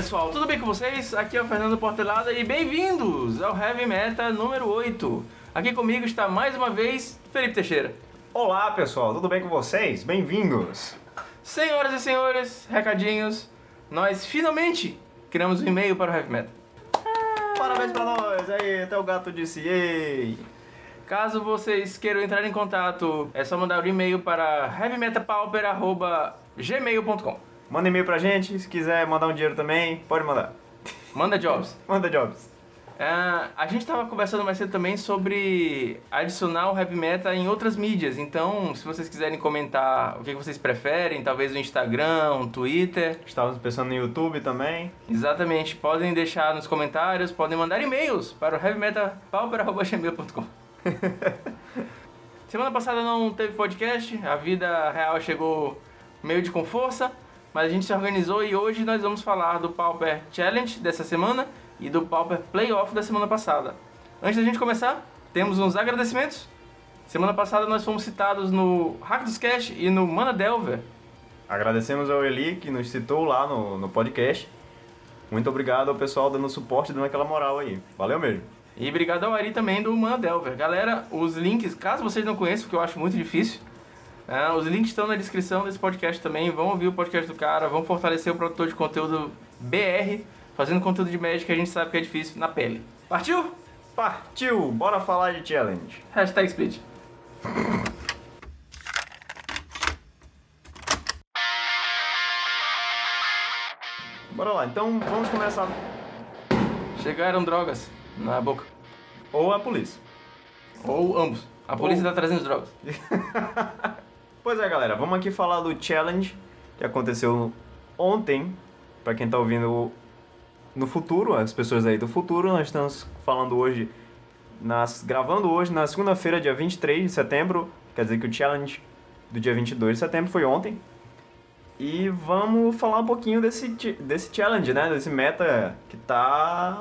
pessoal, tudo bem com vocês? Aqui é o Fernando Portelada e bem-vindos ao Heavy Meta número 8. Aqui comigo está mais uma vez Felipe Teixeira. Olá pessoal, tudo bem com vocês? Bem-vindos! Senhoras e senhores, recadinhos, nós finalmente criamos um e-mail para o Heavy Meta. Parabéns pra nós! Aí, até o gato disse ei! Caso vocês queiram entrar em contato, é só mandar um e-mail para heavymetapauper.gmail.com Manda e-mail pra gente, se quiser mandar um dinheiro também, pode mandar. Manda jobs. Manda jobs. Ah, a gente estava conversando mais cedo também sobre adicionar o Heavy Meta em outras mídias. Então, se vocês quiserem comentar o que vocês preferem, talvez no Instagram, no Twitter. Estávamos pensando no YouTube também. Exatamente. Podem deixar nos comentários, podem mandar e-mails para o heavymetapauper.gmail.com Semana passada não teve podcast, a vida real chegou meio de com força, mas a gente se organizou e hoje nós vamos falar do Pauper Challenge dessa semana e do Pauper Playoff da semana passada. Antes da gente começar, temos uns agradecimentos. Semana passada nós fomos citados no Hack dos Cash e no Mana Delver. Agradecemos ao Eli que nos citou lá no, no podcast. Muito obrigado ao pessoal dando suporte dando aquela moral aí. Valeu mesmo. E obrigado ao Ari também do Mana Delver. Galera, os links, caso vocês não conheçam, porque eu acho muito difícil, né, os links estão na descrição desse podcast também. Vão ouvir o podcast do cara, vão fortalecer o produtor de conteúdo BR, fazendo conteúdo de Magic que a gente sabe que é difícil na pele. Partiu? Partiu! Bora falar de challenge. Hashtag split. Bora lá, então vamos começar. Chegaram drogas na boca. Ou a polícia. Ou ambos. A polícia Ou- tá trazendo drogas. Pois é, galera, vamos aqui falar do challenge que aconteceu ontem. Pra quem tá ouvindo no futuro, as pessoas aí do futuro, nós estamos falando hoje, nas, gravando hoje na segunda-feira, dia 23 de setembro. Quer dizer que o challenge do dia 22 de setembro foi ontem. E vamos falar um pouquinho desse, desse challenge, né? Desse meta que tá,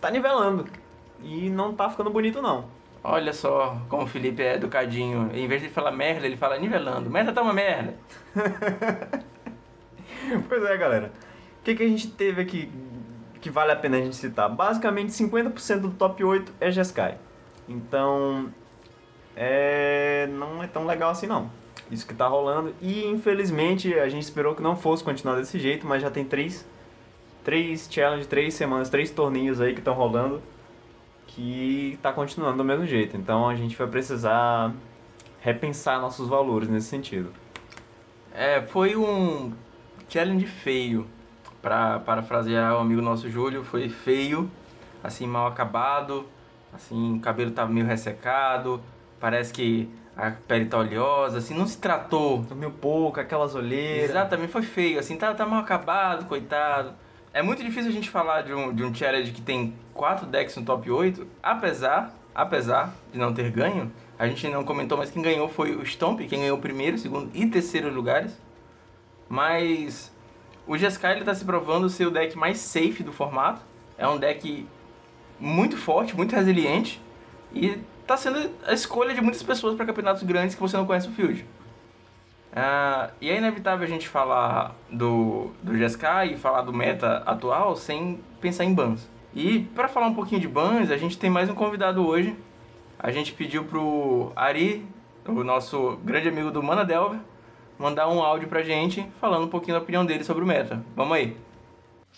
tá nivelando. E não tá ficando bonito, não. Olha só como o Felipe é educadinho. Em vez de falar merda, ele fala nivelando. Merda tá uma merda. Pois é, galera. O que, que a gente teve aqui que vale a pena a gente citar? Basicamente, 50% do top 8 é Jeskai. Então, é... não é tão legal assim não. Isso que tá rolando. E, infelizmente, a gente esperou que não fosse continuar desse jeito, mas já tem três, três challenge, três semanas, três torneios aí que estão rolando que tá continuando do mesmo jeito. Então, a gente vai precisar repensar nossos valores nesse sentido. É, foi um challenge feio. Pra parafrasear o amigo nosso Júlio, foi feio, assim, mal acabado, assim, o cabelo tá meio ressecado, parece que a pele tá oleosa, assim, não se tratou. Dormiu pouco, aquelas olheiras. Exatamente, foi feio, assim, tá, tá mal acabado, coitado. É muito difícil a gente falar de um, de um challenge que tem quatro decks no top 8, apesar, apesar de não ter ganho. A gente não comentou, mas quem ganhou foi o Stomp, quem ganhou primeiro, segundo e terceiro lugares. Mas o Jeskai ele tá se provando ser o deck mais safe do formato. É um deck muito forte, muito resiliente e tá sendo a escolha de muitas pessoas para campeonatos grandes que você não conhece o field. Ah, e é inevitável a gente falar do, do Jeskai e falar do meta atual sem pensar em bans. E para falar um pouquinho de bans, a gente tem mais um convidado hoje. A gente pediu pro Ari, o nosso grande amigo do Mana Delver, mandar um áudio pra gente falando um pouquinho da opinião dele sobre o meta. Vamos aí.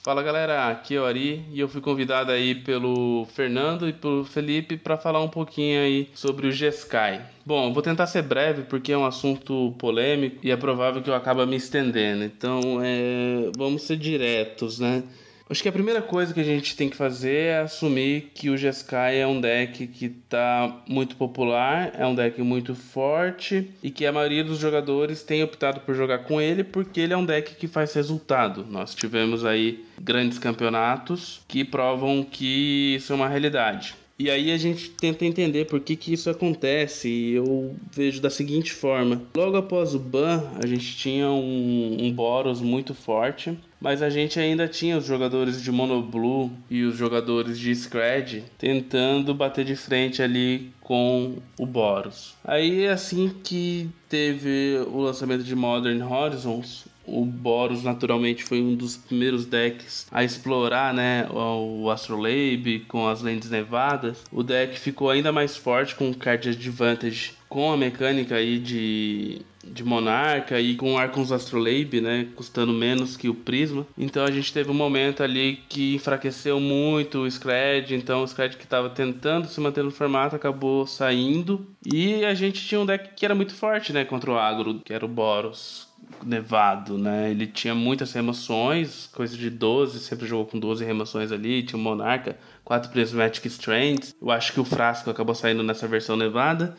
Fala galera, aqui é o Ari e eu fui convidado aí pelo Fernando e pelo Felipe para falar um pouquinho aí sobre o Jeskai. Bom, vou tentar ser breve porque é um assunto polêmico e é provável que eu acabe me estendendo. Então, é... vamos ser diretos, né? Acho que a primeira coisa que a gente tem que fazer é assumir que o Jeskai é um deck que está muito popular, é um deck muito forte e que a maioria dos jogadores tem optado por jogar com ele porque ele é um deck que faz resultado. Nós tivemos aí grandes campeonatos que provam que isso é uma realidade. E aí a gente tenta entender por que, que isso acontece e eu vejo da seguinte forma. Logo após o ban, a gente tinha um, um Boros muito forte, mas a gente ainda tinha os jogadores de Monoblue e os jogadores de Scred tentando bater de frente ali com o Boros. Aí assim que teve o lançamento de Modern Horizons, o Boros naturalmente foi um dos primeiros decks a explorar, né, o Astrolabe com as lentes nevadas. O deck ficou ainda mais forte com card advantage com a mecânica aí de de Monarca e com Arcons Astrolabe, né, custando menos que o Prisma. Então a gente teve um momento ali que enfraqueceu muito o Scred, então o Scred que estava tentando se manter no formato acabou saindo e a gente tinha um deck que era muito forte, né, contra o agro, que era o Boros. Nevado, né? Ele tinha muitas remoções, coisa de 12, sempre jogou com 12 remoções ali. Tinha o Monarca, 4 Prismatic Strands. Eu acho que o Frasco acabou saindo nessa versão nevada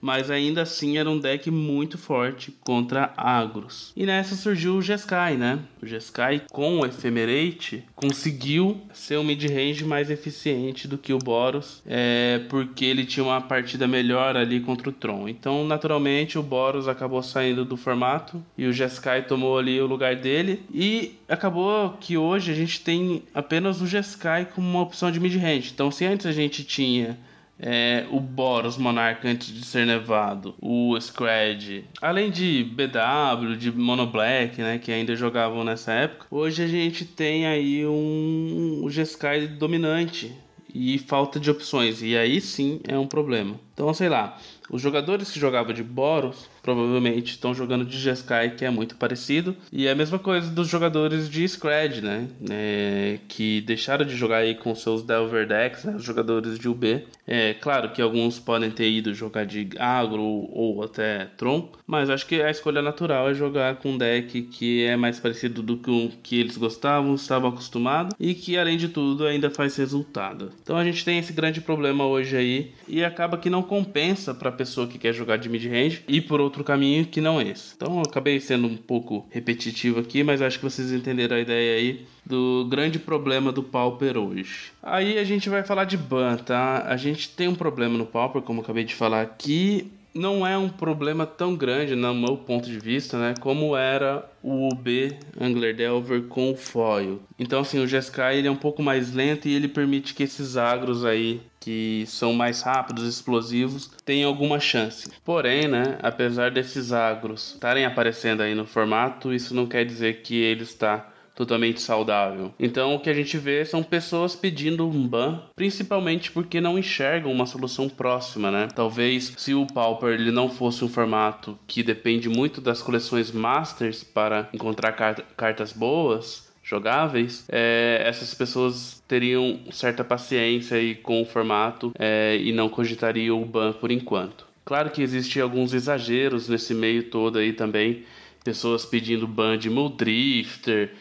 mas ainda assim era um deck muito forte contra agros. E nessa surgiu o Jeskai, né? O Jeskai com o Ephemerate conseguiu ser um mid-range mais eficiente do que o Boros, é, porque ele tinha uma partida melhor ali contra o Tron. Então, naturalmente, o Boros acabou saindo do formato e o Jeskai tomou ali o lugar dele. E acabou que hoje a gente tem apenas o Jeskai como uma opção de mid-range. Então, se antes a gente tinha é, o Boros Monarca antes de ser nevado, o Scred, além de BW, de Mono Black, né, que ainda jogavam nessa época, hoje a gente tem aí um, um dominante e falta de opções, e aí sim é um problema. Então, sei lá, os jogadores que jogavam de Boros provavelmente estão jogando de Jeskai, que é muito parecido. E é a mesma coisa dos jogadores de Scred, né? É, que deixaram de jogar aí com seus Delver decks, né? os jogadores de UB. É claro que alguns podem ter ido jogar de Agro ou até Tron, mas acho que a escolha natural é jogar com um deck que é mais parecido do que o que eles gostavam, estavam acostumados e que além de tudo ainda faz resultado. Então a gente tem esse grande problema hoje aí e acaba que não compensa para pessoa que quer jogar de mid-range e por caminho que não esse. Então eu acabei sendo um pouco repetitivo aqui, mas acho que vocês entenderam a ideia aí do grande problema do Pauper hoje. Aí a gente vai falar de ban, tá? A gente tem um problema no Pauper, como acabei de falar aqui, não é um problema tão grande, no meu ponto de vista, né? Como era o UB Angler Delver com o foil. Então, assim, o Jeskai ele é um pouco mais lento e ele permite que esses agros aí, que são mais rápidos, explosivos, tenham alguma chance. Porém, né? Apesar desses agros estarem aparecendo aí no formato, isso não quer dizer que ele está totalmente saudável. Então o que a gente vê são pessoas pedindo um ban, principalmente porque não enxergam uma solução próxima, né? Talvez se o Pauper ele não fosse um formato que depende muito das coleções Masters para encontrar cartas boas, jogáveis, é, essas pessoas teriam certa paciência aí com o formato é, e não cogitariam o ban por enquanto. Claro que existem alguns exageros nesse meio todo aí também, pessoas pedindo ban de Muldrifter, ban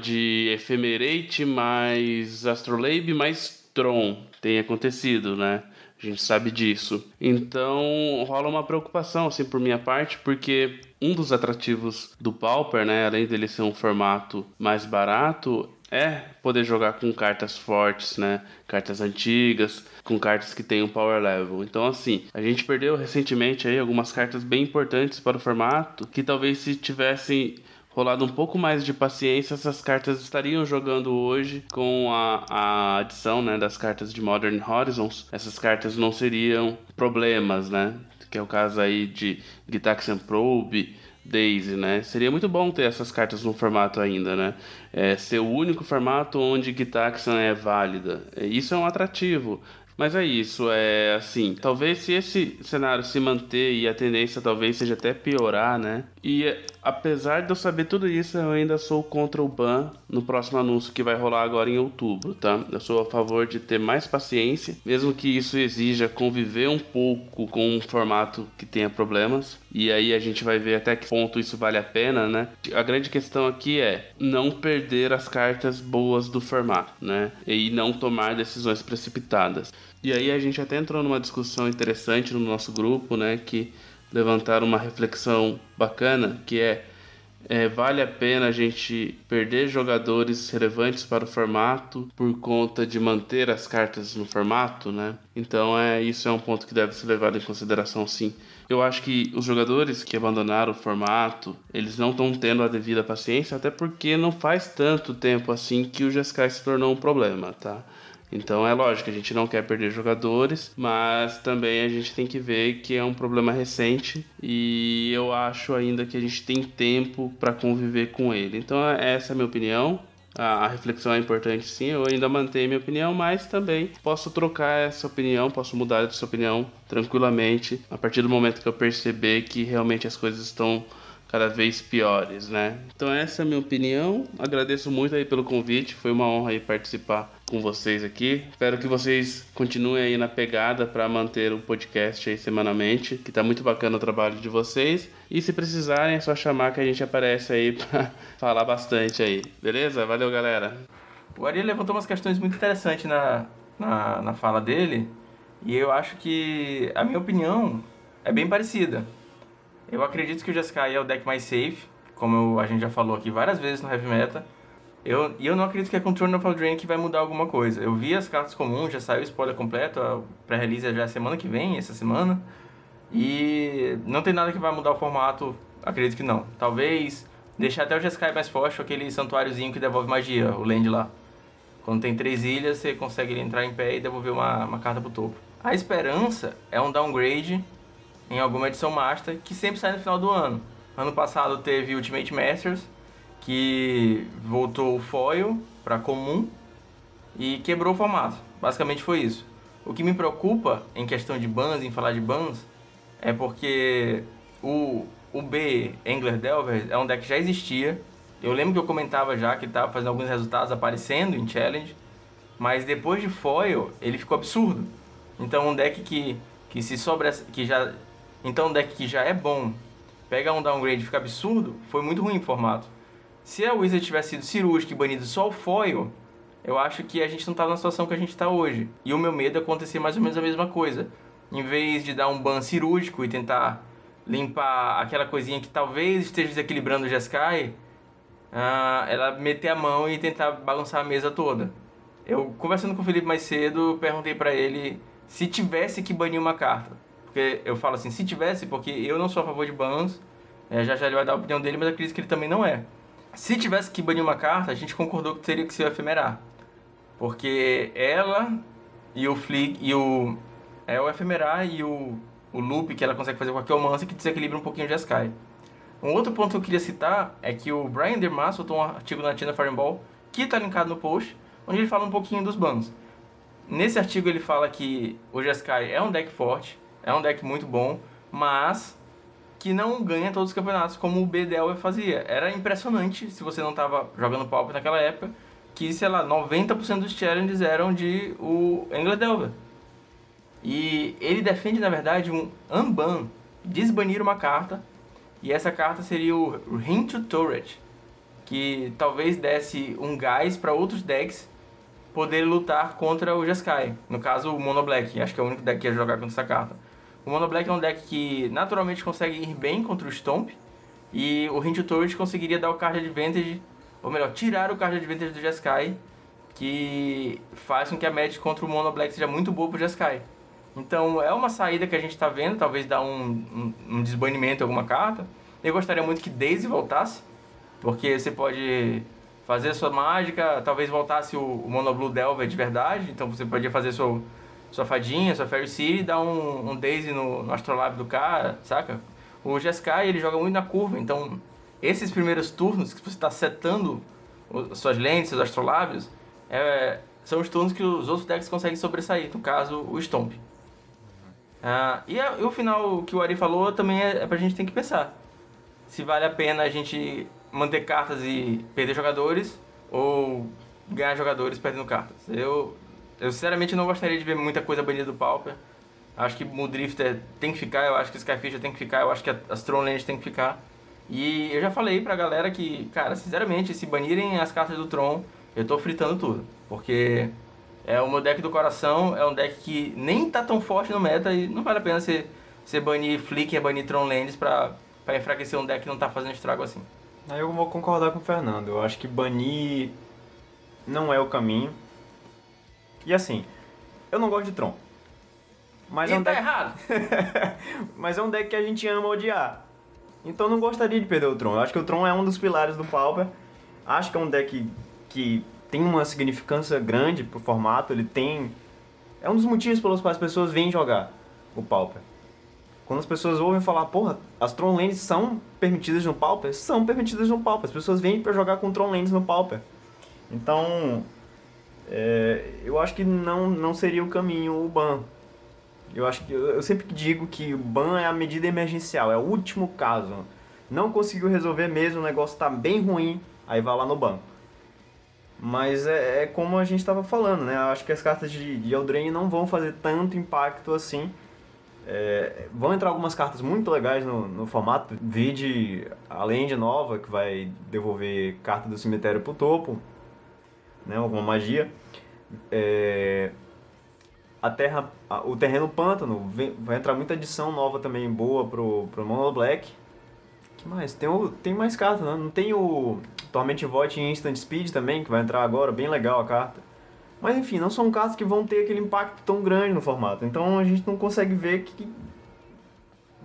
de Ephemerate mais Astrolabe mais Tron tem acontecido, né? A gente sabe disso. Então rola uma preocupação, assim, por minha parte, porque um dos atrativos do Pauper, né, além dele ser um formato mais barato, é poder jogar com cartas fortes, né? Cartas antigas, com cartas que têm um power level. Então, assim, a gente perdeu recentemente aí algumas cartas bem importantes para o formato que talvez se tivessem rolado um pouco mais de paciência, essas cartas estariam jogando hoje com a, a adição né, das cartas de Modern Horizons. Essas cartas não seriam problemas, né? Que é o caso aí de Gitaxian Probe, Daisy, né? Seria muito bom ter essas cartas no formato ainda, né? É, ser o único formato onde Gitaxian é válida. Isso é um atrativo. Mas é isso, é assim, talvez se esse cenário se manter e a tendência talvez seja até piorar, né? E apesar de eu saber tudo isso, eu ainda sou contra o ban no próximo anúncio que vai rolar agora em outubro, tá? Eu sou a favor de ter mais paciência, mesmo que isso exija conviver um pouco com um formato que tenha problemas. E aí a gente vai ver até que ponto isso vale a pena, né? A grande questão aqui é não perder as cartas boas do formato, né? E não tomar decisões precipitadas. E aí a gente até entrou numa discussão interessante no nosso grupo, né? Que levantaram uma reflexão bacana que é, é, vale a pena a gente perder jogadores relevantes para o formato por conta de manter as cartas no formato, né? Então é isso é um ponto que deve ser levado em consideração sim. Eu acho que os jogadores que abandonaram o formato, eles não estão tendo a devida paciência, até porque não faz tanto tempo assim que o GSK se tornou um problema, tá? Então é lógico, a gente não quer perder jogadores, mas também a gente tem que ver que é um problema recente e eu acho ainda que a gente tem tempo para conviver com ele. Então essa é a minha opinião. A, reflexão é importante sim, eu ainda mantenho minha opinião, mas também posso trocar essa opinião, posso mudar essa opinião tranquilamente a partir do momento que eu perceber que realmente as coisas estão cada vez piores, né? Então essa é a minha opinião. Agradeço muito aí pelo convite, foi uma honra aí participar com vocês aqui. Espero que vocês continuem aí na pegada para manter o podcast aí semanalmente, que tá muito bacana o trabalho de vocês. E se precisarem é só chamar que a gente aparece aí para falar bastante aí. Beleza? Valeu, galera. O Ari levantou umas questões muito interessantes na, na, na fala dele, e eu acho que a minha opinião é bem parecida. Eu acredito que o Jeskai é o deck mais safe, como a gente já falou aqui várias vezes no Heavy Meta. Eu, e eu não acredito que é com Turn of Drain que vai mudar alguma coisa. Eu vi as cartas comuns, já saiu o spoiler completo, a pré-release é já semana que vem, essa semana. E não tem nada que vai mudar o formato, acredito que não. Talvez deixar até o Jeskai mais forte, aquele santuáriozinho que devolve magia, o land lá. Quando tem três ilhas, você consegue entrar em pé e devolver uma, uma carta pro topo. A esperança é um downgrade em alguma edição Master, que sempre sai no final do ano. Ano passado teve Ultimate Masters, que voltou o foil para comum e quebrou o formato. Basicamente foi isso. O que me preocupa em questão de bans, em falar de bans, é porque o, o B Angler Delver é um deck que já existia. Eu lembro que eu comentava já que estava fazendo alguns resultados aparecendo em Challenge, mas depois de foil ele ficou absurdo. Então um deck que, que se sobre que já então um deck que já é bom, pega um downgrade e fica absurdo, foi muito ruim o formato. Se a Wizard tivesse sido cirúrgica e banido só o foil, eu acho que a gente não estava na situação que a gente está hoje. E o meu medo é acontecer mais ou menos a mesma coisa. Em vez de dar um ban cirúrgico e tentar limpar aquela coisinha que talvez esteja desequilibrando o Jeskai, uh, ela meter a mão e tentar balançar a mesa toda. Eu, conversando com o Felipe mais cedo, perguntei para ele se tivesse que banir uma carta. Porque eu falo assim, se tivesse, porque eu não sou a favor de bans, é, já já ele vai dar a opinião dele, mas acredito que ele também não é. Se tivesse que banir uma carta, a gente concordou que teria que ser o efemerar. Porque ela e o Flick e o. É o efemerar e o, o loop que ela consegue fazer com a que desequilibra um pouquinho o Jeskai. Um outro ponto que eu queria citar é que o Brian DeMar soltou um artigo na Tina Fireball, que está linkado no post, onde ele fala um pouquinho dos bans. Nesse artigo ele fala que o Jeskai é um deck forte, é um deck muito bom, mas que não ganha todos os campeonatos como o BDL fazia. Era impressionante se você não estava jogando Pauper naquela época, que, sei lá, 90% dos challenges eram de o Engler Delver. E ele defende, na verdade, um unban, desbanir uma carta, e essa carta seria o Hint to Turret, que talvez desse um gás para outros decks poder lutar contra o Jeskai. No caso, o Mono Black, acho que é o único deck que ia jogar contra essa carta. O Mono Black é um deck que naturalmente consegue ir bem contra o Stomp. E o Hint Turret conseguiria dar o card advantage, ou melhor, tirar o card advantage do Jeskai, que faz com que a match contra o Mono Black seja muito boa pro Jeskai. Então é uma saída que a gente está vendo, talvez dar um, um, um desbanimento em alguma carta. Eu gostaria muito que Daisy voltasse, porque você pode fazer a sua mágica, talvez voltasse o, o Mono Blue Delver de verdade, então você podia fazer seu sua fadinha, sua Fairy City, dá um, um Daisy no, no Astrolabe do cara, saca? O Jeskai, ele joga muito na curva, então esses primeiros turnos que você está setando suas lentes, seus astrolábios, é, são os turnos que os outros decks conseguem sobressair, no caso, o Stomp. Ah, e, a, e, o final que o Ari falou também é, é pra gente ter que pensar. Se vale a pena a gente manter cartas e perder jogadores, ou ganhar jogadores perdendo cartas. Eu, eu sinceramente não gostaria de ver muita coisa banida do Pauper. Acho que o Drifter tem que ficar, eu acho que o Skyfisher tem que ficar, eu acho que as Tronlands tem que ficar. E eu já falei pra galera que, cara, sinceramente, se banirem as cartas do Tron, eu tô fritando tudo. Porque é o meu deck do coração, é um deck que nem tá tão forte no meta e não vale a pena você, você banir Flick e banir Tronlands pra, pra enfraquecer um deck que não tá fazendo estrago assim. Aí eu vou concordar com o Fernando. Eu acho que banir não é o caminho. E assim, eu não gosto de Tron. Mas e é um tá deck... errado. mas é um deck que a gente ama odiar. Então não gostaria de perder o Tron. Eu acho que o Tron é um dos pilares do Pauper. Acho que é um deck que tem uma significância grande pro formato, ele tem... É um dos motivos pelos quais as pessoas vêm jogar o Pauper. Quando as pessoas ouvem falar, porra, as Tron Lanes são permitidas no Pauper? São permitidas no Pauper. As pessoas vêm para jogar com Tron Lanes no Pauper. Então, é, eu acho que não, não seria o caminho o ban. Eu acho que eu sempre digo que o ban é a medida emergencial, é o último caso. Não conseguiu resolver mesmo, o negócio está bem ruim, aí vai lá no ban. Mas é, é como a gente estava falando, né? Eu acho que as cartas de, de Eldraine não vão fazer tanto impacto assim. É, vão entrar algumas cartas muito legais no, no formato. Vide a Land nova, que vai devolver carta do cemitério pro topo, né? Alguma magia. É, a terra, o terreno pântano, vai entrar muita adição nova também boa pro, pro Mono Black. que mais? Tem, o, tem mais cartas, né? Não tem o Torment Void Instant Speed também, que vai entrar agora, bem legal a carta. Mas enfim, não são cartas que vão ter aquele impacto tão grande no formato. Então a gente não consegue ver que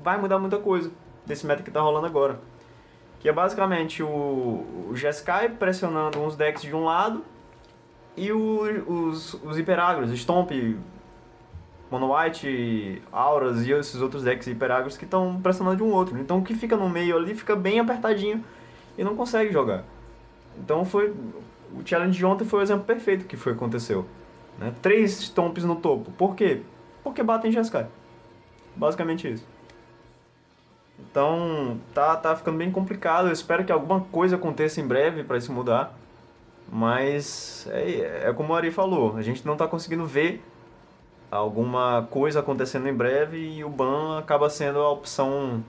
vai mudar muita coisa desse meta que está rolando agora. Que é basicamente o, o Jeskai pressionando uns decks de um lado e o, os, os hiperagros, Stomp, Mono White, Auras e esses outros decks hiperagros que estão pressionando de um outro. Então o que fica no meio ali fica bem apertadinho e não consegue jogar. Então foi o challenge de ontem foi o exemplo perfeito que foi aconteceu. Né? Três stomps no topo. Por quê? Porque batem Jeskai. Basicamente isso. Então tá, tá ficando bem complicado. Eu espero que alguma coisa aconteça em breve para isso mudar. Mas é, é como o Ari falou, a gente não está conseguindo ver alguma coisa acontecendo em breve e o ban acaba sendo a opção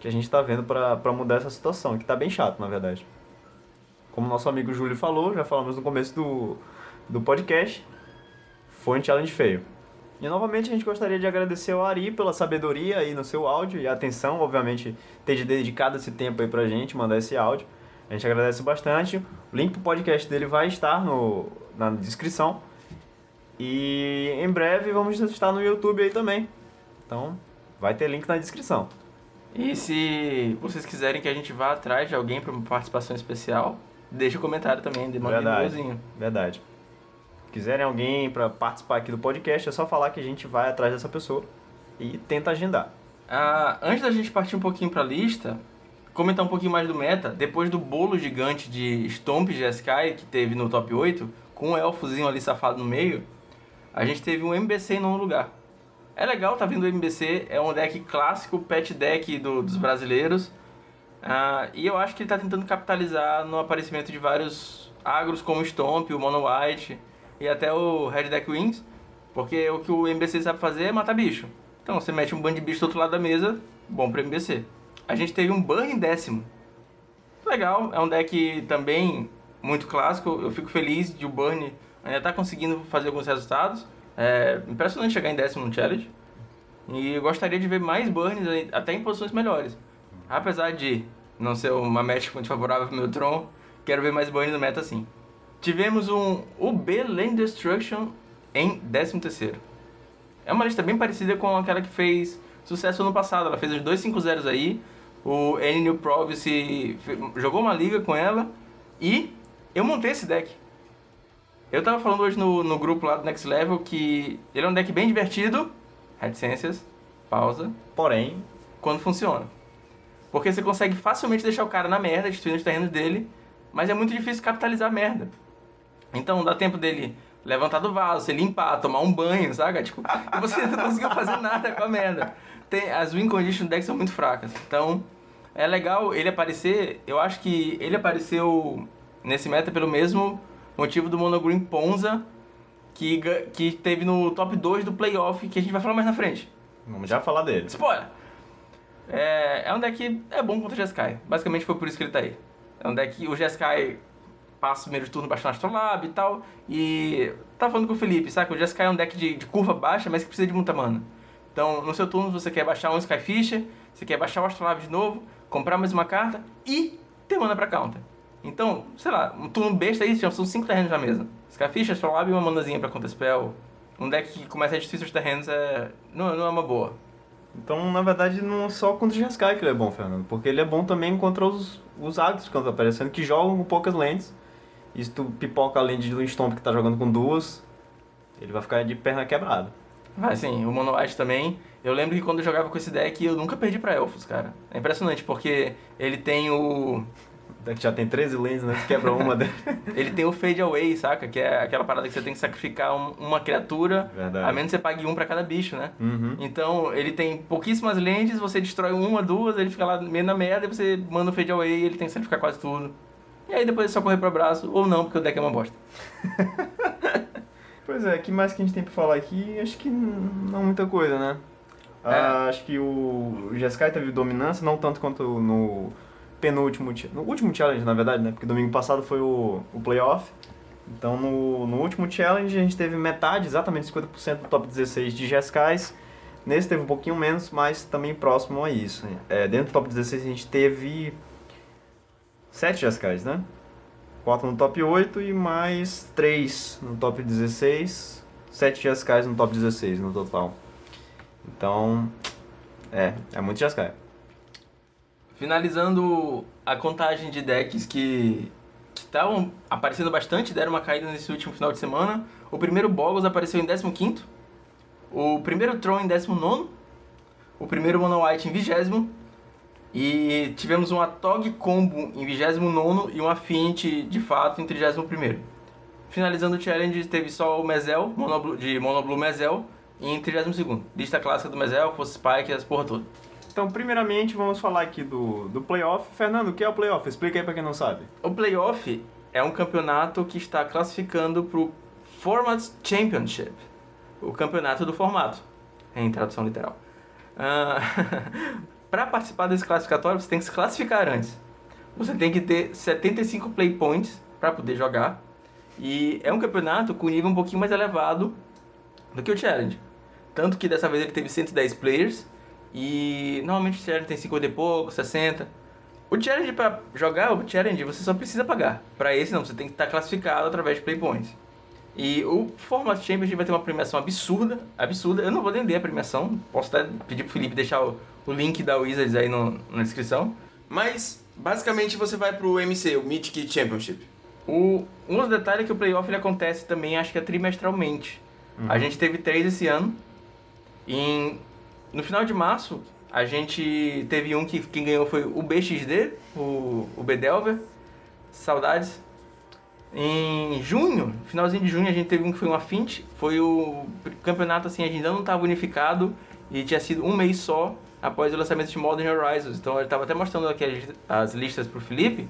que a gente está vendo para mudar essa situação, que está bem chato, na verdade. Como nosso amigo Júlio falou, já falamos no começo do, do podcast, foi um challenge feio. E novamente a gente gostaria de agradecer ao Ari pela sabedoria aí no seu áudio e atenção, obviamente, ter dedicado esse tempo aí pra gente, mandar esse áudio. A gente agradece bastante. O link pro podcast dele vai estar no, na descrição. E em breve vamos estar no YouTube aí também. Então, vai ter link na descrição. E se vocês quiserem que a gente vá atrás de alguém para uma participação especial, deixa o um comentário também, demanda verdade, um Verdade. Quiserem alguém para participar aqui do podcast, é só falar que a gente vai atrás dessa pessoa e tenta agendar. Ah, antes da gente partir um pouquinho para a lista, comentar um pouquinho mais do meta, depois do bolo gigante de Stomp GSK que teve no top 8, com um elfozinho ali safado no meio, a gente teve um MBC em nono lugar. É legal, tá vindo o MBC, é um deck clássico, pet deck do, dos brasileiros. Uh, e eu acho que ele tá tentando capitalizar no aparecimento de vários agros como Stomp, o Mono White e até o Red Deck Wings. Porque o que o MBC sabe fazer é matar bicho. Então você mete um bando de bicho do outro lado da mesa, bom pro MBC. A gente teve um Burn em décimo. Legal, é um deck também muito clássico. Eu fico feliz de o Burn ainda tá conseguindo fazer alguns resultados. É impressionante chegar em décimo no Challenge. E eu gostaria de ver mais burns até em posições melhores. Apesar de não ser uma match muito favorável pro meu Tron, quero ver mais burns no meta assim. Tivemos um UB Land Destruction em 13 terceiro. É uma lista bem parecida com aquela que fez sucesso ano passado. Ela fez os dois 5-0 aí. O New Province jogou uma liga com ela. E eu montei esse deck. Eu tava falando hoje no, no grupo lá do Next Level que ele é um deck bem divertido, reticências, pausa, porém, quando funciona. Porque você consegue facilmente deixar o cara na merda, destruindo os terrenos dele, mas é muito difícil capitalizar a merda. Então dá tempo dele levantar do vaso, se limpar, tomar um banho, sabe? Tipo, você não conseguiu fazer nada com a merda. Tem, as win condition decks são muito fracas. Então, é legal ele aparecer. Eu acho que ele apareceu nesse meta pelo mesmo motivo do Monogreen Ponza, que, que teve no top 2 do playoff, que a gente vai falar mais na frente. Vamos já falar dele. Spoiler! É, é um deck é bom contra o Jeskai. Basicamente foi por isso que ele tá aí. É um deck o Jeskai passa o primeiro turno baixando Astrolab e tal. E tá falando com o Felipe, sabe? O Jeskai é um deck de, de, curva baixa, mas que precisa de muita mana. Então, no seu turno você quer baixar um Skyfish, você quer baixar o Astrolab de novo, comprar mais uma carta e ter mana pra counter. Então, sei lá, um turno besta aí, são cinco terrenos na mesa. Skyfish, Astrolabe e uma manazinha pra Counterspell. Um deck que começa a difícil os terrenos é... Não, não é uma boa. Então, na verdade, não é só contra o Jeskai que ele é bom, Fernando. Porque ele é bom também contra os, os agros que estão aparecendo, que jogam com poucas lentes. E se tu pipoca além de um Stomp que tá jogando com duas, ele vai ficar de perna quebrada. Vai sim, o Mono White também. Eu lembro que quando eu jogava com esse deck eu nunca perdi pra Elfos, cara. É impressionante, porque ele tem o. O deck já tem 13 lanes, né? Tu quebra uma dele. Ele tem o Fade Away, saca? Que é aquela parada que você tem que sacrificar um- uma criatura, Verdade. a menos que você pague um pra cada bicho, né? Uhum. Então, ele tem pouquíssimas lentes, você destrói uma, duas, ele fica lá meio na merda, e você manda o Fade Away e ele tem que sacrificar quase tudo. E aí depois é só correr pro abraço, ou não, porque o deck é uma bosta. Pois é, o que mais que a gente tem pra falar aqui? Acho que não muita coisa, né? Ah, acho que o Jeskai teve dominância, não tanto quanto no penúltimo, no último challenge, na verdade, né? Porque domingo passado foi o, o playoff. Então, no, no último challenge, a gente teve metade, exatamente 50% do top 16 de Jeskais. Nesse teve um pouquinho menos, mas também próximo a isso. É, dentro do top 16 a gente teve 7 Jeskais, né? 4 no top 8 e mais 3 no top 16. 7 Jeskais no top 16 no total. Então, é, é muito Jeskai. Finalizando a contagem de decks que estavam aparecendo bastante, deram uma caída nesse último final de semana. O primeiro Boggles apareceu em 15º, o primeiro Tron em 19º, o primeiro Mono White em 20 e tivemos um Atog Combo em 29 e um Affinity de fato em 31º. Finalizando o challenge, teve só o Mezel, Mono, de Mono Blue Mezel, em 32º. Lista clássica do Mezel, Force Spike as porra toda. Então, primeiramente, vamos falar aqui do, do playoff. Fernando, o que é o playoff? Explica aí pra quem não sabe. O playoff é um campeonato que está classificando para o Format Championship, o campeonato do formato, em tradução literal. para participar desse classificatório, você tem que se classificar antes. Você tem que ter 75 play points para poder jogar. E é um campeonato com nível um pouquinho mais elevado do que o Challenge. Tanto que dessa vez ele teve 110 players. E normalmente o Challenge tem 50 e pouco, 60. O challenge pra jogar o challenge você só precisa pagar. Pra esse não, você tem que estar classificado através de play points. E o Format Championship vai ter uma premiação absurda, absurda. Eu não vou vender a premiação, posso até pedir pro Felipe deixar o, o link da Wizards aí no, na descrição. Mas, basicamente, você vai pro MC, o Mythic Championship. O, um dos detalhes é que o playoff ele acontece também, acho que é trimestralmente. A gente teve três esse ano. Em, no final de março, a gente teve um que quem ganhou foi o BXD, o, o Bedelver. Saudades. Em junho, finalzinho de junho, a gente teve um que foi uma Fint. Foi o campeonato assim, a gente ainda não estava unificado e tinha sido um mês só após o lançamento de Modern Horizons. Então ele estava até mostrando aqui as, as listas pro Felipe.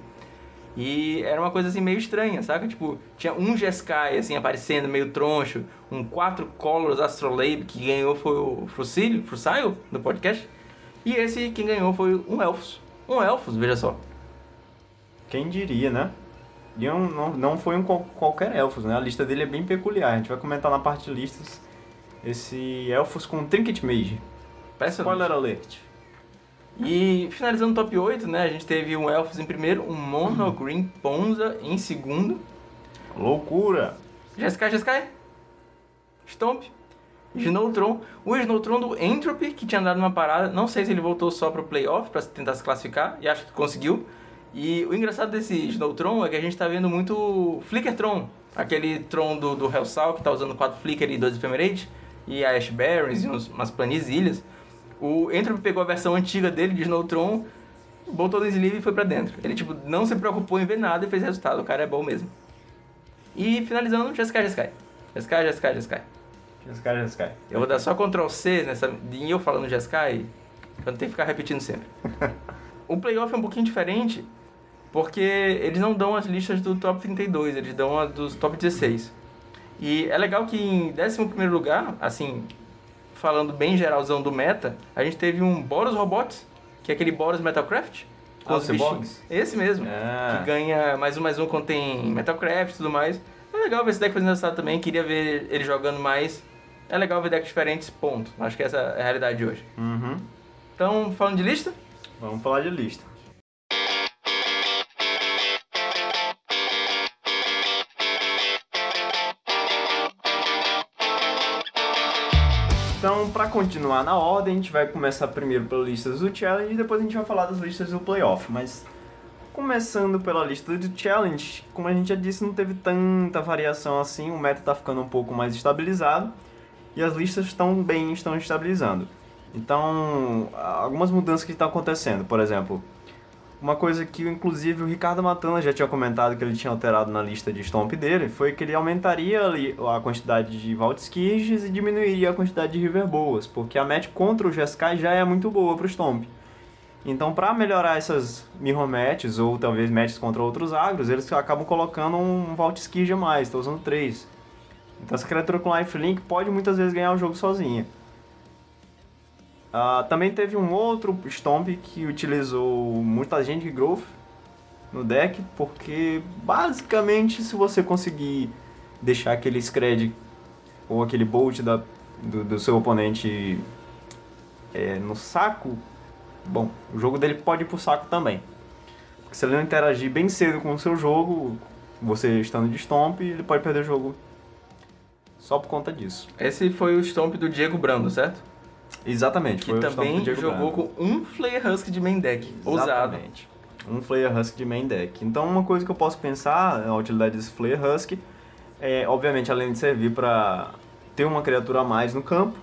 E era uma coisa assim meio estranha, saca? Tipo, tinha um Jeskai assim aparecendo meio troncho, um 4 Colors Astrolabe que ganhou foi o Frucilio, Frusail do podcast. E esse quem ganhou foi um Elfos. Um Elfos, veja só. Quem diria, né? E não, não foi um qual- qualquer Elfos, né? A lista dele é bem peculiar. A gente vai comentar na parte de listas esse Elfos com Trinket Mage. Impressionante. Spoiler alert. E finalizando o top 8, né? A gente teve um Elfos em primeiro, um Mono Green Ponza em segundo. Loucura! Jeskai, Jeskai. Stomp. Snowtron. O Snowtron do Entropy, que tinha dado uma parada. Não sei se ele voltou só pro playoff pra tentar se classificar. E acho que conseguiu. E o engraçado desse Snowtron é que a gente tá vendo muito Flickertron. Aquele Tron do, do Hellsal, que tá usando 4 Flicker e 2 Ephemerate. E a Ash Barrens e uns, umas planícies ilhas. O Entropy pegou a versão antiga dele de Snowtron, botou no sleeve e foi pra dentro. Ele, tipo, não se preocupou em ver nada e fez resultado. O cara é bom mesmo. E finalizando, Jeskai, Jeskai. Jeskai, Jeskai, Jeskai. Jeskai, Jeskai. Eu vou dar só Ctrl C nessa, em eu falando Jeskai, pra não ter que ficar repetindo sempre. o playoff é um pouquinho diferente, porque eles não dão as listas do top 32, eles dão a dos top 16. E é legal que em 11 lugar, assim, falando bem geralzão do meta, a gente teve um Boros Robots, que é aquele Boros Metalcraft. Ah, o os bichinhos. Esse mesmo. Ah. Que ganha mais um, mais um tem Metalcraft e tudo mais. É legal ver esse deck fazendo resultado também, queria ver ele jogando mais. É legal ver decks diferentes, ponto. Acho que essa é a realidade de hoje. Uhum. Então, falando de lista, Vamos falar de lista. Então, para continuar na ordem, a gente vai começar primeiro pelas listas do Challenge e depois a gente vai falar das listas do Playoff. Mas Começando pela lista do challenge, como a gente já disse, não teve tanta variação assim, o meta tá ficando um pouco mais estabilizado e as listas estão bem, estão estabilizando. Então, algumas mudanças que estão acontecendo, por exemplo, uma coisa que inclusive o Ricardo Matana já tinha comentado que ele tinha alterado na lista de Stomp dele, foi que ele aumentaria ali a quantidade de Vault Skirges e diminuiria a quantidade de River Boas, porque a match contra o Jeskai já é muito boa pro Stomp. Então, para melhorar essas mirror matches, ou talvez matches contra outros agros, eles acabam colocando um Vault Skirge a mais, estou usando 3. Então, essa criatura com Lifelink pode muitas vezes ganhar o jogo sozinha. Uh, também teve um outro Stomp que utilizou muita gente Growth no deck, porque basicamente se você conseguir deixar aquele Scred ou aquele Bolt da, do, do seu oponente é, no saco, bom, o jogo dele pode ir pro saco também. Porque se ele não interagir bem cedo com o seu jogo, você estando de Stomp, ele pode perder o jogo só por conta disso. Esse foi o Stomp do Diego Brando, certo? Exatamente. Que também jogou com um Flayer Husk de main deck. Ousado. Exatamente. Um Flayer Husk de main deck. Então, uma coisa que eu posso pensar, a utilidade desse Flayer Husk, é, obviamente, além de servir para ter uma criatura a mais no campo,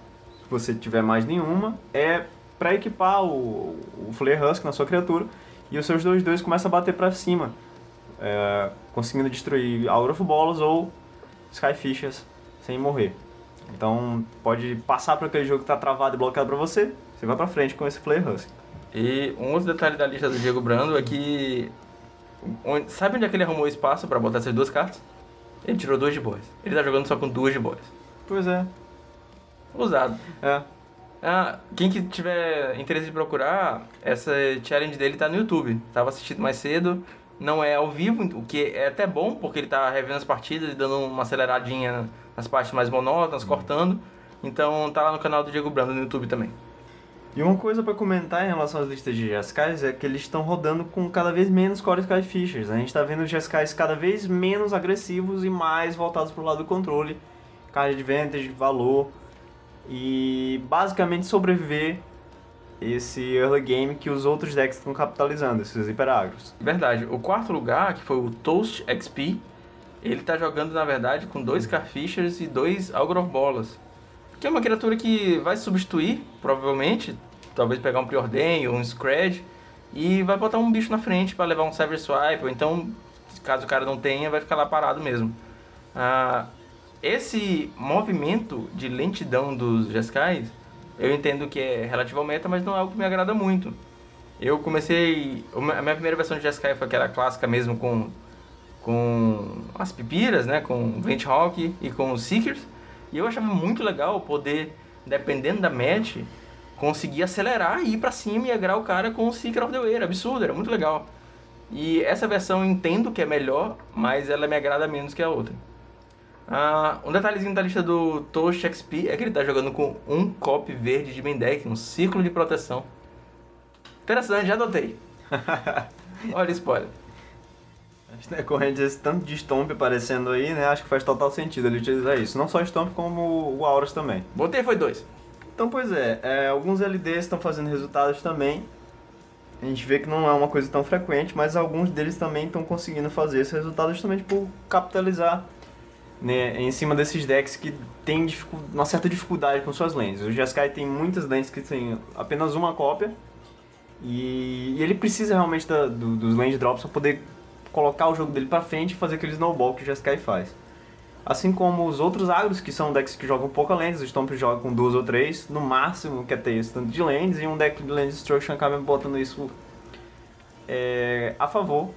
se você tiver mais nenhuma, é para equipar o, o Flayer Husk na sua criatura e os seus 2-2 começam a bater para cima, é, conseguindo destruir Aura of Bolas ou Skyfishes sem morrer. Então pode passar para aquele jogo que está travado e bloqueado para você, você vai para frente com esse Flare Husk. E um outro detalhe da lista do Diego Brando é que. Onde, sabe onde é que ele arrumou espaço para botar essas duas cartas? Ele tirou duas de boys. Ele tá jogando só com duas de boys. Pois é. Usado. É. Ah, quem que tiver interesse de procurar, essa challenge dele tá no YouTube. Tava assistindo mais cedo. Não é ao vivo, o que é até bom, porque ele tá revendo as partidas e dando uma aceleradinha as partes mais monótonas, cortando. Então tá lá no canal do Diego Brando no YouTube também. E uma coisa para comentar em relação às listas de Jeskai é que eles estão rodando com cada vez menos Core Sky Fishers. A gente está vendo Jeskais cada vez menos agressivos e mais voltados para o lado do controle, card advantage, valor e basicamente sobreviver esse early game que os outros decks estão capitalizando, esses hiperagros. Verdade. O quarto lugar, que foi o Toast XP, ele tá jogando, na verdade, com dois Carfishers e dois Algor of Bolas. Que é uma criatura que vai substituir, provavelmente, talvez pegar um Preordain ou um Scred, e vai botar um bicho na frente para levar um Cyber Swipe, ou então, caso o cara não tenha, vai ficar lá parado mesmo. Ah, esse movimento de lentidão dos Jeskais, eu entendo que é relativo ao meta, mas não é algo que me agrada muito. Eu comecei... A minha primeira versão de Jeskai foi aquela clássica mesmo com com as pipiras, né, com Glint Hawk e com os Seekers. E eu achava muito legal poder, dependendo da match, conseguir acelerar e ir para cima e agrar o cara com o Seeker of the Way. Era absurdo, era muito legal. E essa versão eu entendo que é melhor, mas ela me agrada menos que a outra. Uh, um detalhezinho da lista do Toast XP é que ele está jogando com um copy verde de main deck, um círculo de proteção. Interessante, já adotei. Olha spoiler. Corrente esse tanto de Stomp aparecendo aí, né? Acho que faz total sentido ele utilizar isso. Não só Stomp, como o Auras também. Botei foi dois. Então, pois é, é alguns LDs estão fazendo resultados também. A gente vê que não é uma coisa tão frequente, mas alguns deles também estão conseguindo fazer esses resultados justamente por capitalizar né, em cima desses decks que têm uma certa dificuldade com suas lentes. O Jeskai tem muitas lentes que têm apenas uma cópia e, e ele precisa realmente da, do, dos land drops para poder colocar o jogo dele pra frente e fazer aquele snowball que o Jeskai faz. Assim como os outros agros, que são decks que jogam pouca lands, o Stomp joga com duas ou três, no máximo quer ter esse tanto de lands, e um deck de Land Destruction acaba botando isso é, a favor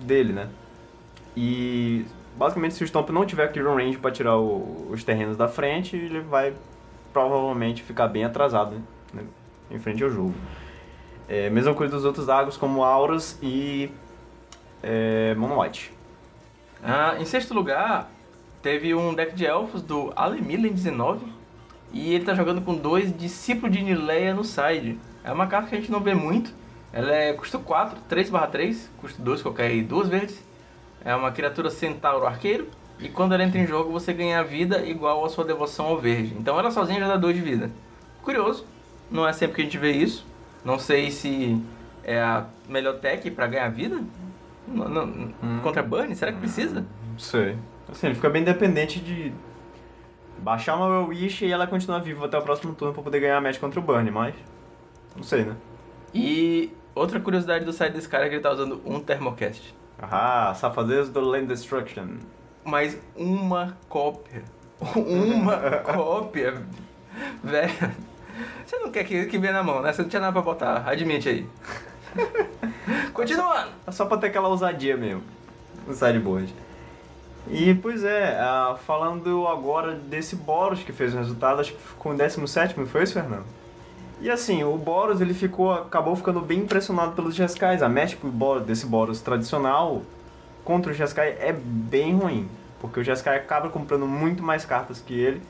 dele, né? E basicamente se o Stomp não tiver Clear Range para tirar o, os terrenos da frente, ele vai provavelmente ficar bem atrasado né? em frente ao jogo. É, mesma coisa dos outros agros como Auras e é, Mono. Ah, em sexto lugar, teve um deck de elfos do Alemillen 19 e ele tá jogando com dois Discípulo de Nileia no side. É uma carta que a gente não vê muito. Ela é custo 4, 3 3, custo 2, qualquer aí, duas verdes. É uma criatura centauro arqueiro. E quando ela entra em jogo, você ganha vida igual a sua devoção ao verde. Então ela sozinha já dá 2 de vida. Curioso, não é sempre que a gente vê isso. Não sei se é a melhor tech pra ganhar vida? Não, não, Hum. Contra Burn? Será que precisa? Não sei. Assim, ele fica bem dependente de baixar uma Will Wish e ela continuar viva até o próximo turno pra poder ganhar a match contra o Burn, mas. Não sei, né? E outra curiosidade do site desse cara é que ele tá usando um Thermocast. Ah, safadeza do Land Destruction. Mas uma cópia. Uma cópia. Velho. Você não quer que, que venha na mão, né? Você não tinha nada pra botar. Admite aí. Continuando. É só pra ter aquela ousadia mesmo. No sideboard. E, pois é, ah, falando agora desse Boros que fez o resultado, acho que ficou em 17 não foi isso, Fernando? E assim, o Boros ele ficou, acabou ficando bem impressionado pelos Jeskais. A match desse Boros tradicional contra o Jeskai é bem ruim. Porque o Jeskai acaba comprando muito mais cartas que ele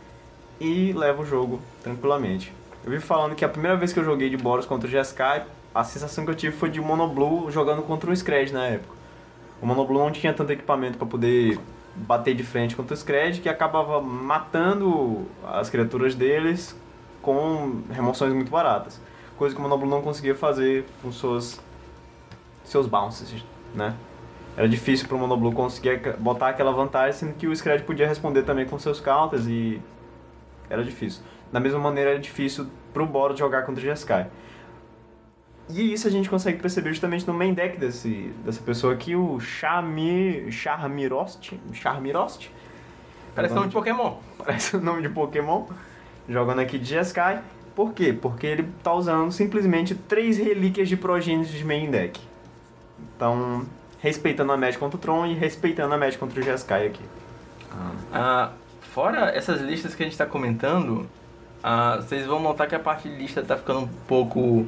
e leva o jogo tranquilamente. Eu vi falando que a primeira vez que eu joguei de Boros contra o Jeskai, a sensação que eu tive foi de Monoblue jogando contra o Scred na época. O Monoblue não tinha tanto equipamento para poder bater de frente contra o Scred, que acabava matando as criaturas deles com remoções muito baratas. Coisa que o Monoblue não conseguia fazer com suas, seus bounces, né? Era difícil para o Monoblue conseguir botar aquela vantagem, sendo que o Scred podia responder também com seus counters e era difícil. Da mesma maneira era difícil pro Boros jogar contra o Jeskai. E isso a gente consegue perceber justamente no main deck desse, dessa pessoa aqui, o Charmi, Charmirost. Charmirost? Parece nome de Pokémon. Parece o nome de Pokémon. Jogando aqui de Jeskai. Por quê? Porque ele tá usando simplesmente três relíquias de progênitos de main deck. Então, respeitando a match contra o Tron e respeitando a match contra o Jeskai aqui. Ah, fora essas listas que a gente tá comentando, ah, vocês vão notar que a parte de lista tá ficando um pouco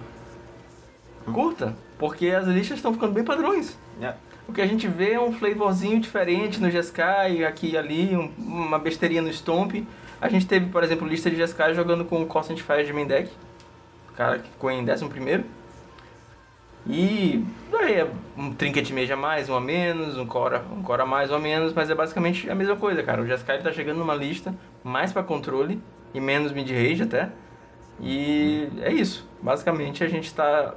curta, porque as listas estão ficando bem padrões. É. O que a gente vê é um flavorzinho diferente no Jeskai, aqui e ali, um- uma besteirinha no Stomp. A gente teve, por exemplo, lista de Jeskai jogando com o Constant Fire de main deck. O cara que ficou em 11º. E daí é um Trinket Mage a mais, um a menos, um Cora, um Cora a mais ou a menos, mas é basicamente a mesma coisa, cara. O Jeskai ele tá chegando numa lista mais pra controle e menos mid-range até. E é isso. Basicamente a gente tá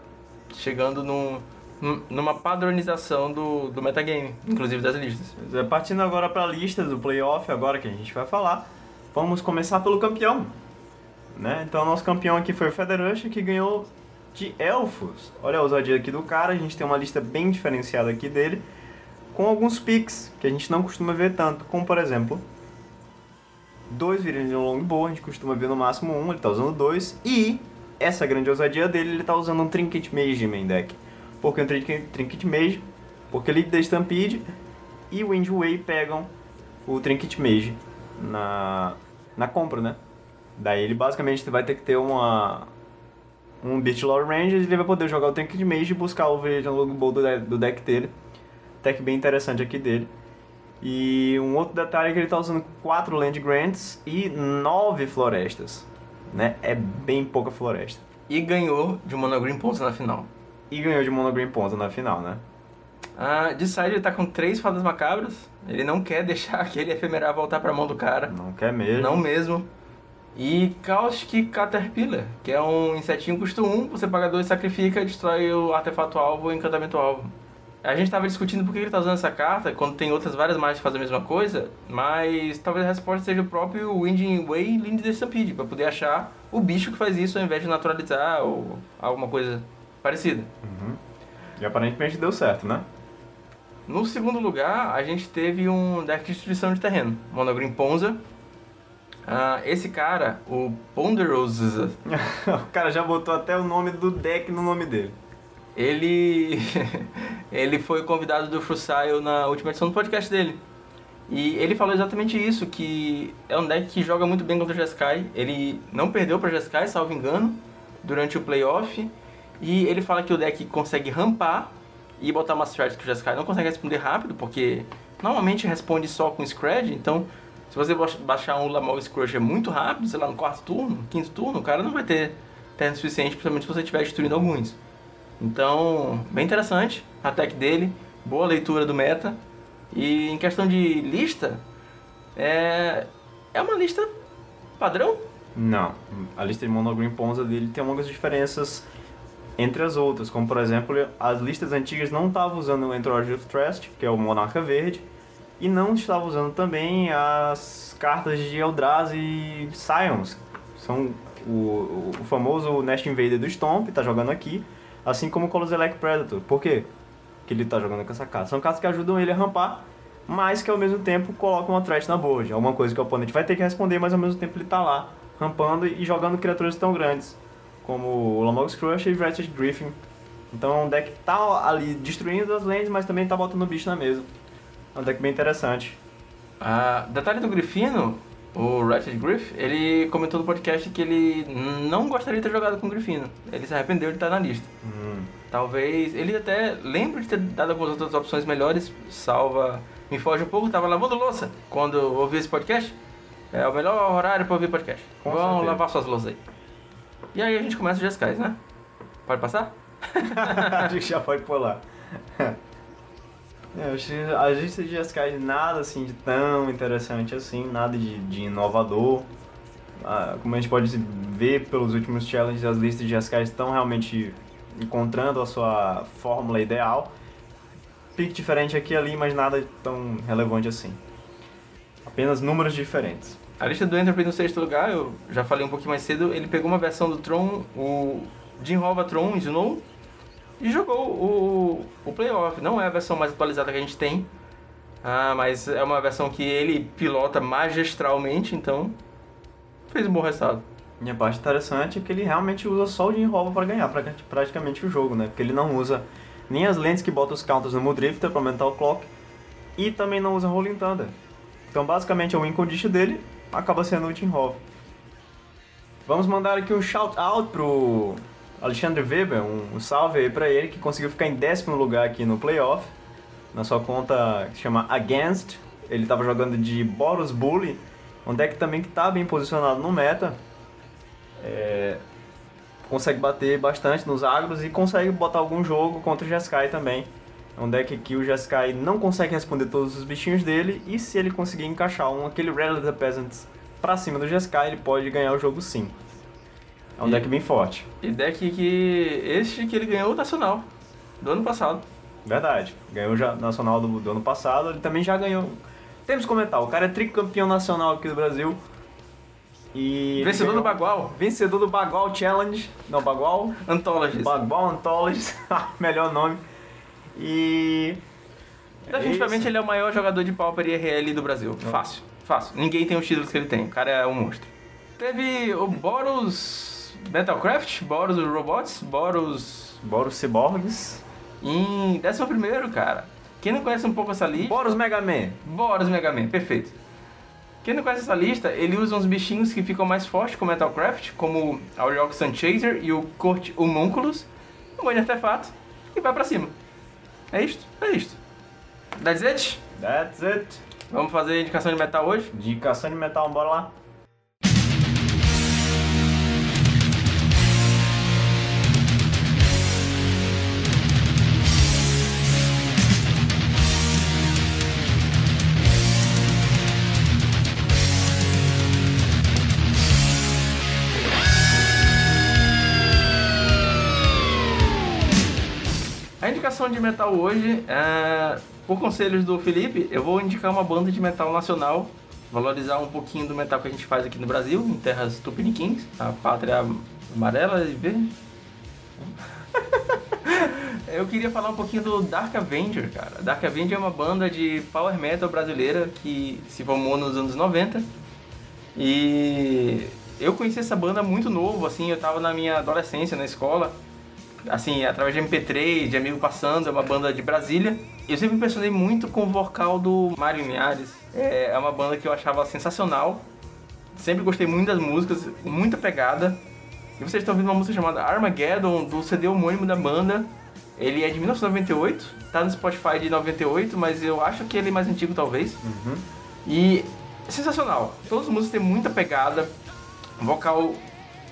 chegando num, num- numa padronização do, do metagame, inclusive das listas. É, Partindo agora para a lista do playoff, agora que a gente vai falar, vamos começar pelo campeão. Né? Então, nosso campeão aqui foi o Federush, que ganhou de Elfos. Olha a ousadia aqui do cara, a gente tem uma lista bem diferenciada aqui dele, com alguns picks que a gente não costuma ver tanto, como por exemplo, dois virinos de um longbow, a gente costuma ver no máximo um, ele tá usando dois, e essa grande ousadia dele, ele tá usando um Trinket Mage main deck. Por que um Trinket, Trinket Mage? Porque Lead da Stampede e o Windway pegam o Trinket Mage na, na compra, né? Daí ele basicamente vai ter que ter uma um Beat Lore Ranger e ele vai poder jogar o Trinket Mage e buscar o Viridian Longbow do, de- do deck dele. Deck bem interessante aqui dele. E um outro detalhe é que ele está usando 4 Land Grants e 9 florestas. Né? É bem pouca floresta. E ganhou de Monogreen Ponta na final. E ganhou de Monogreen Ponta na final, né? Ah, de side ele tá com três fadas macabras. Ele não quer deixar aquele efemeral voltar pra mão do cara. Não quer mesmo. Não mesmo. E Caustic Caterpillar, que é um insetinho custo 1, você paga 2, sacrifica, destrói o artefato alvo ou encantamento alvo. A gente tava discutindo por que ele tá usando essa carta, quando tem outras várias mágicas que fazem a mesma coisa, mas talvez a resposta seja o próprio Winding Way Lind the Stampede, pra poder achar o bicho que faz isso ao invés de naturalizar ou alguma coisa parecida. E aparentemente deu certo, né? No segundo lugar, a gente teve um deck de destruição de terreno, Monogreen Ponza. Ah, esse cara, o Ponderosa, o cara já botou até o nome do deck no nome dele. Ele ele foi convidado do Frusile na última edição do podcast dele. E ele falou exatamente isso, que é um deck que joga muito bem contra o Jeskai. Ele não perdeu para Jeskai, salvo engano, durante o playoff. E ele fala que o deck consegue rampar e botar uma strat que o Jeskai não consegue responder rápido, porque normalmente responde só com Scred, então se você ba- baixar um Lamog Scrusher muito rápido, sei lá, no quarto turno, quinto turno, o cara não vai ter terreno suficiente, principalmente se você estiver destruindo alguns. Então, bem interessante a tech dele, boa leitura do meta. E em questão de lista, é, é uma lista padrão. Não, a lista de Monogreen Ponza dele tem algumas diferenças entre as outras, como por exemplo, as listas antigas não estavam usando o Entourage of Trust, que é o Monarca Verde, e não estavam usando também as cartas de Eldrazi e Scions. São o, o famoso Nest Invader do Stomp, tá jogando aqui, assim como o Coloselect Predator. Por quê? Que ele tá jogando com essa carta. São cartas que ajudam ele a rampar, mas que ao mesmo tempo colocam uma threat na board. Alguma coisa que o oponente vai ter que responder, mas ao mesmo tempo ele tá lá, rampando e jogando criaturas tão grandes como o Lamog's Crush e Wretched Griffin. Então é um deck que tá ali destruindo as lanes, mas também tá botando o bicho na mesa. É um deck bem interessante. Ah, detalhe do Grifino, o Ratchet Griff, ele comentou no podcast que ele não gostaria de ter jogado com o Grifino. Ele se arrependeu de estar na lista. Hum. Talvez. Ele até lembra de ter dado algumas outras opções melhores. Salva. Me foge um pouco, tava lavando louça quando ouvi esse podcast. É o melhor horário pra ouvir podcast. Com Vão certeza. lavar suas louças aí. E aí a gente começa os Jescais, né? Pode passar? Acho que já pode pular. É, achei a lista de Jeskai nada assim de tão interessante assim, nada de, de inovador. Ah, como a gente pode ver pelos últimos challenges, as listas de Jeskai estão realmente encontrando a sua fórmula ideal. Pique diferente aqui e ali, mas nada tão relevante assim. Apenas números diferentes. A lista do Entropy no sexto lugar, eu já falei um pouquinho mais cedo, ele pegou uma versão do Tron, o Jim Hova Tron Snow, e jogou o, o playoff. Não é a versão mais atualizada que a gente tem, ah, mas é uma versão que ele pilota magistralmente, então fez um bom resultado. E a parte interessante é que ele realmente usa só o Jim Hova para ganhar pra- praticamente o jogo, né? Porque ele não usa nem as lentes que botam os counters no Mudrifter para aumentar o clock e também não usa Rolling Thunder. Então basicamente o win condition dele acaba sendo o Jim Hova. Vamos mandar aqui um shout out pro Alexandre Weber, um, salve aí pra ele que conseguiu ficar em décimo lugar aqui no playoff na sua conta que se chama Against. Ele estava jogando de Boros Bully, um deck também que está bem posicionado no meta. É, consegue bater bastante nos agros e consegue botar algum jogo contra o Jeskai também. É um deck que o Jeskai não consegue responder todos os bichinhos dele e se ele conseguir encaixar um aquele of the Peasants pra cima do Jeskai, ele pode ganhar o jogo sim. É um E- deck bem forte. E deck que. Este que ele ganhou o Nacional, do ano passado. Verdade. Ganhou já nacional do, do ano passado, ele também já ganhou. Temos que comentar, o cara é tricampeão nacional aqui do Brasil. E Vencedor do ganhou- Bagual, Vencedor do Bagual Challenge. Não, Bagual. Anthologies. Bagual Anthologies. melhor nome. E. Definitivamente Isso. ele é o maior jogador de Pauper IRL do Brasil. Fácil, fácil. Ninguém tem os títulos que ele tem. O cara é um monstro. Teve o Boros Metalcraft, Boros Robots, Boros Boros Cyborgs. em 11 cara. Quem não conhece um pouco essa lista... Boros Mega Man. Boros Mega Man, perfeito. Quem não conhece essa lista, ele usa uns bichinhos que ficam mais fortes com Metalcraft, como a Oriox Sun Chaser e o Court Homunculus, um monte de artefato, e vai pra cima. É isto? É isto. That's it? That's it. Vamos fazer indicação de metal hoje? Indicação de metal, bora lá. Indicação de metal hoje, é, por conselhos do Felipe, eu vou indicar uma banda de metal nacional, valorizar um pouquinho do metal que a gente faz aqui no Brasil, em terras tupiniquins, a pátria amarela e verde. Eu queria falar um pouquinho do Dark Avenger, cara. Dark Avenger é uma banda de power metal brasileira que se formou nos anos 90. E eu conheci essa banda muito novo, assim, eu tava na minha adolescência na escola assim, através de MP3, de amigo passando, é uma banda de Brasília. Eu sempre me impressionei muito com o vocal do Mário Linhares. É é uma banda que eu achava sensacional. Sempre gostei muito das músicas, muita pegada. E vocês estão ouvindo uma música chamada Armageddon, do CD homônimo da banda. Ele é de 1998, tá no Spotify de 98, mas eu acho que ele é mais antigo talvez. E é sensacional. Todas as músicas têm muita pegada, vocal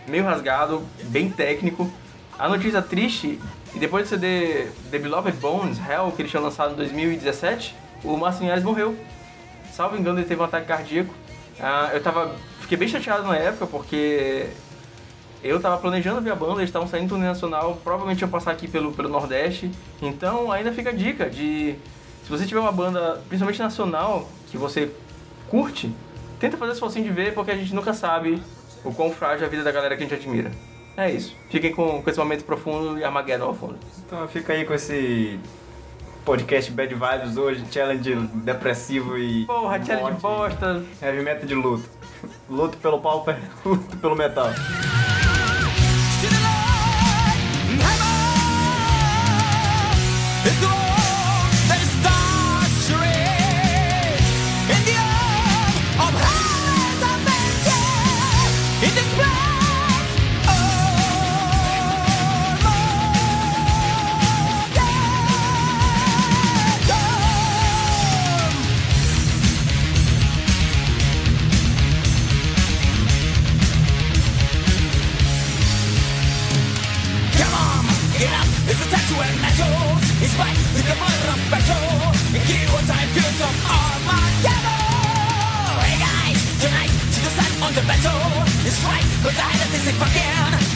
meio rasgado, bem técnico. A notícia triste, e depois do CD The Beloved Bones, Hell, que eles tinham lançado em 2017, o Márcio Linhares morreu. Salvo engano, ele teve um ataque cardíaco. Ah, eu tava, fiquei bem chateado na época, porque Eu tava planejando ver a banda, eles estavam saindo turnê nacional, provavelmente iam passar aqui pelo, pelo Nordeste. Então ainda fica a dica de. Se você tiver uma banda, principalmente nacional, que você curte, tenta fazer esforcinho de ver, porque a gente nunca sabe o quão frágil é a vida da galera que a gente admira. É isso. Fiquem com, com esse momento profundo e Armageddon ao fundo. Então fica aí com esse podcast Bad Vibes hoje, challenge depressivo e. Porra, tchela de morte, bosta. Heavy metal de luto. Luto pelo pauper, luto pelo metal. This fucking